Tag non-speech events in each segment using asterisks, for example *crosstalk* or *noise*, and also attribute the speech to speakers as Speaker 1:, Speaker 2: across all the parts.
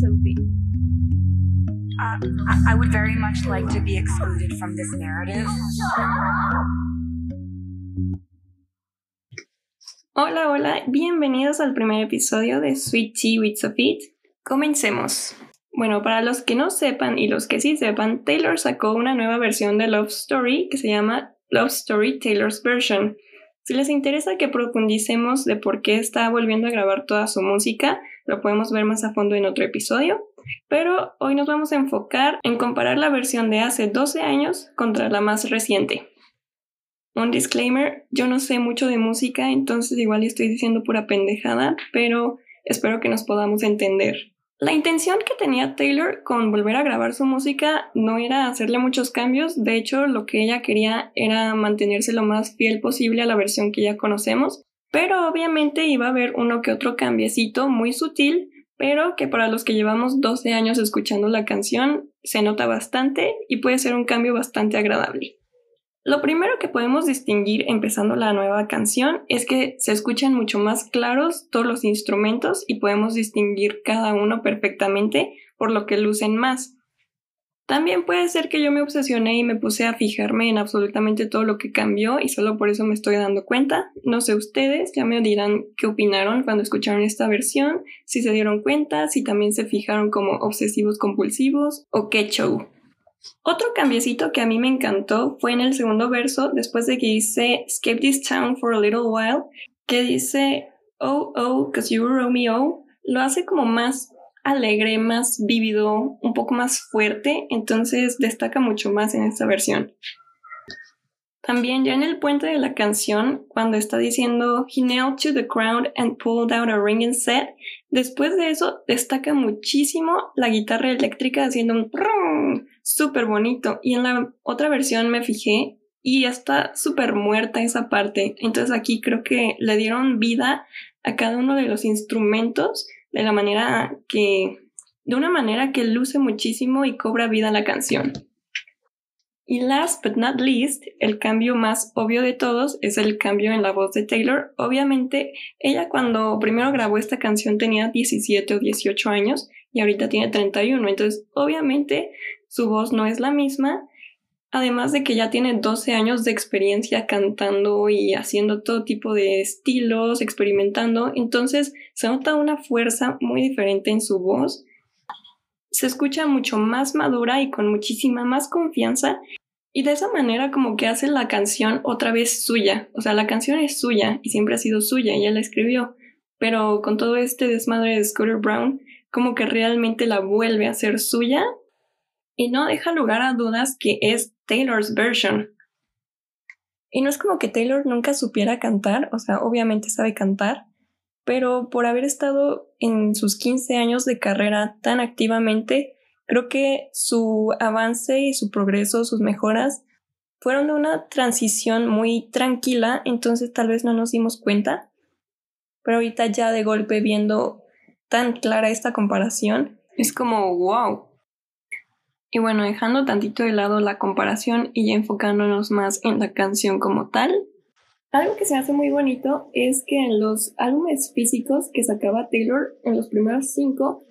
Speaker 1: Sophie. Uh, I, I would very much like to be excluded from this narrative.
Speaker 2: Hola, hola, bienvenidos al primer episodio de Sweet Tea with Sophie. Comencemos. Bueno, para los que no sepan y los que sí sepan, Taylor sacó una nueva versión de Love Story que se llama Love Story Taylor's Version. Si les interesa que profundicemos de por qué está volviendo a grabar toda su música, lo podemos ver más a fondo en otro episodio. Pero hoy nos vamos a enfocar en comparar la versión de hace 12 años contra la más reciente. Un disclaimer, yo no sé mucho de música, entonces igual estoy diciendo pura pendejada, pero espero que nos podamos entender. La intención que tenía Taylor con volver a grabar su música no era hacerle muchos cambios, de hecho lo que ella quería era mantenerse lo más fiel posible a la versión que ya conocemos, pero obviamente iba a haber uno que otro cambiecito muy sutil, pero que para los que llevamos 12 años escuchando la canción se nota bastante y puede ser un cambio bastante agradable. Lo primero que podemos distinguir empezando la nueva canción es que se escuchan mucho más claros todos los instrumentos y podemos distinguir cada uno perfectamente por lo que lucen más. También puede ser que yo me obsesioné y me puse a fijarme en absolutamente todo lo que cambió y solo por eso me estoy dando cuenta. No sé ustedes, ya me dirán qué opinaron cuando escucharon esta versión, si se dieron cuenta, si también se fijaron como obsesivos compulsivos o qué show. Otro cambiecito que a mí me encantó fue en el segundo verso, después de que dice Escape this town for a little while, que dice Oh, oh, cause you were Romeo, lo hace como más alegre, más vívido, un poco más fuerte, entonces destaca mucho más en esta versión. También ya en el puente de la canción, cuando está diciendo He nailed to the crowd and pulled out a ring and set, después de eso destaca muchísimo la guitarra eléctrica haciendo un súper bonito. Y en la otra versión me fijé y está súper muerta esa parte. Entonces aquí creo que le dieron vida a cada uno de los instrumentos de la manera que, de una manera que luce muchísimo y cobra vida la canción. Y last but not least, el cambio más obvio de todos es el cambio en la voz de Taylor. Obviamente, ella cuando primero grabó esta canción tenía 17 o 18 años y ahorita tiene 31, entonces obviamente su voz no es la misma, además de que ya tiene 12 años de experiencia cantando y haciendo todo tipo de estilos, experimentando, entonces se nota una fuerza muy diferente en su voz. Se escucha mucho más madura y con muchísima más confianza. Y de esa manera como que hace la canción otra vez suya. O sea, la canción es suya y siempre ha sido suya, ella la escribió, pero con todo este desmadre de Scooter Brown, como que realmente la vuelve a ser suya y no deja lugar a dudas que es Taylor's version. Y no es como que Taylor nunca supiera cantar, o sea, obviamente sabe cantar, pero por haber estado en sus 15 años de carrera tan activamente, creo que su avance y su progreso, sus mejoras, fueron de una transición muy tranquila, entonces tal vez no nos dimos cuenta, pero ahorita ya de golpe viendo tan clara esta comparación, es como wow. Y bueno, dejando tantito de lado la comparación y ya enfocándonos más en la canción como tal, algo que se hace muy bonito es que en los álbumes físicos que sacaba Taylor, en los primeros cinco,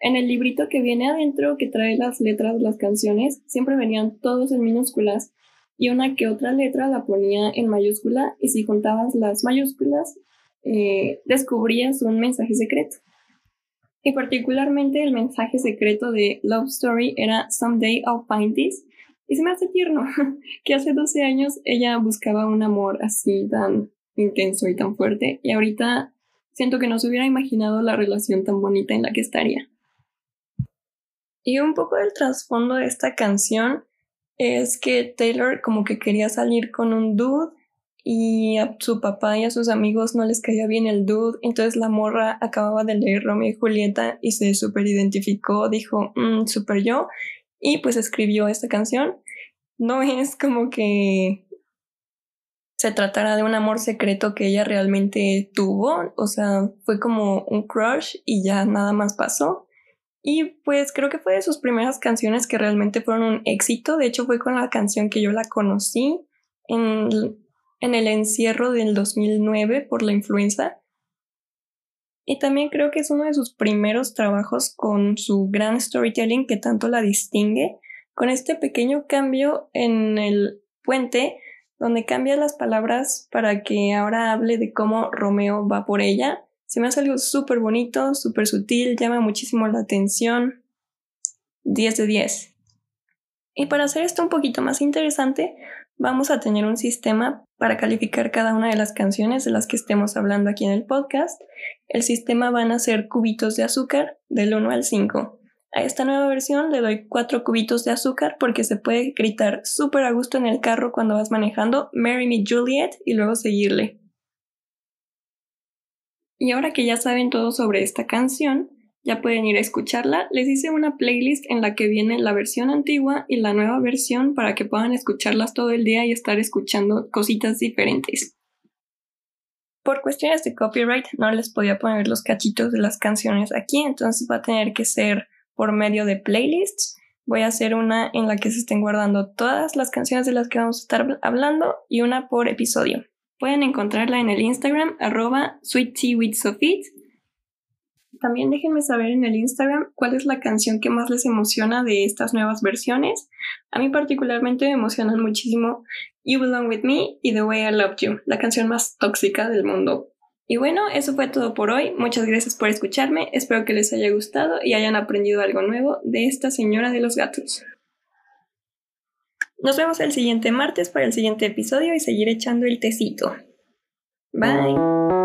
Speaker 2: en el librito que viene adentro, que trae las letras de las canciones, siempre venían todos en minúsculas y una que otra letra la ponía en mayúscula y si juntabas las mayúsculas, eh, descubrías un mensaje secreto. Y particularmente el mensaje secreto de Love Story era Someday I'll Find This, y se me hace tierno *laughs* que hace 12 años ella buscaba un amor así tan intenso y tan fuerte y ahorita siento que no se hubiera imaginado la relación tan bonita en la que estaría. Y un poco del trasfondo de esta canción es que Taylor como que quería salir con un dude y a su papá y a sus amigos no les caía bien el dude, entonces la morra acababa de leer Romeo y Julieta y se super identificó, dijo, mmm, super yo, y pues escribió esta canción. No es como que se tratara de un amor secreto que ella realmente tuvo, o sea, fue como un crush y ya nada más pasó. Y pues creo que fue de sus primeras canciones que realmente fueron un éxito, de hecho fue con la canción que yo la conocí en, en el encierro del 2009 por la influenza. Y también creo que es uno de sus primeros trabajos con su gran storytelling que tanto la distingue, con este pequeño cambio en el puente donde cambia las palabras para que ahora hable de cómo Romeo va por ella. Se me hace algo súper bonito, súper sutil, llama muchísimo la atención. 10 de 10. Y para hacer esto un poquito más interesante, vamos a tener un sistema para calificar cada una de las canciones de las que estemos hablando aquí en el podcast. El sistema van a ser cubitos de azúcar del 1 al 5. A esta nueva versión le doy 4 cubitos de azúcar porque se puede gritar súper a gusto en el carro cuando vas manejando Marry Me Juliet y luego seguirle. Y ahora que ya saben todo sobre esta canción, ya pueden ir a escucharla. Les hice una playlist en la que viene la versión antigua y la nueva versión para que puedan escucharlas todo el día y estar escuchando cositas diferentes. Por cuestiones de copyright no les podía poner los cachitos de las canciones aquí, entonces va a tener que ser por medio de playlists. Voy a hacer una en la que se estén guardando todas las canciones de las que vamos a estar hablando y una por episodio. Pueden encontrarla en el Instagram arroba sweetteawithsofit también déjenme saber en el Instagram cuál es la canción que más les emociona de estas nuevas versiones. A mí particularmente me emocionan muchísimo You Belong With Me y The Way I Loved You, la canción más tóxica del mundo. Y bueno, eso fue todo por hoy. Muchas gracias por escucharme. Espero que les haya gustado y hayan aprendido algo nuevo de esta señora de los gatos. Nos vemos el siguiente martes para el siguiente episodio y seguir echando el tecito. Bye.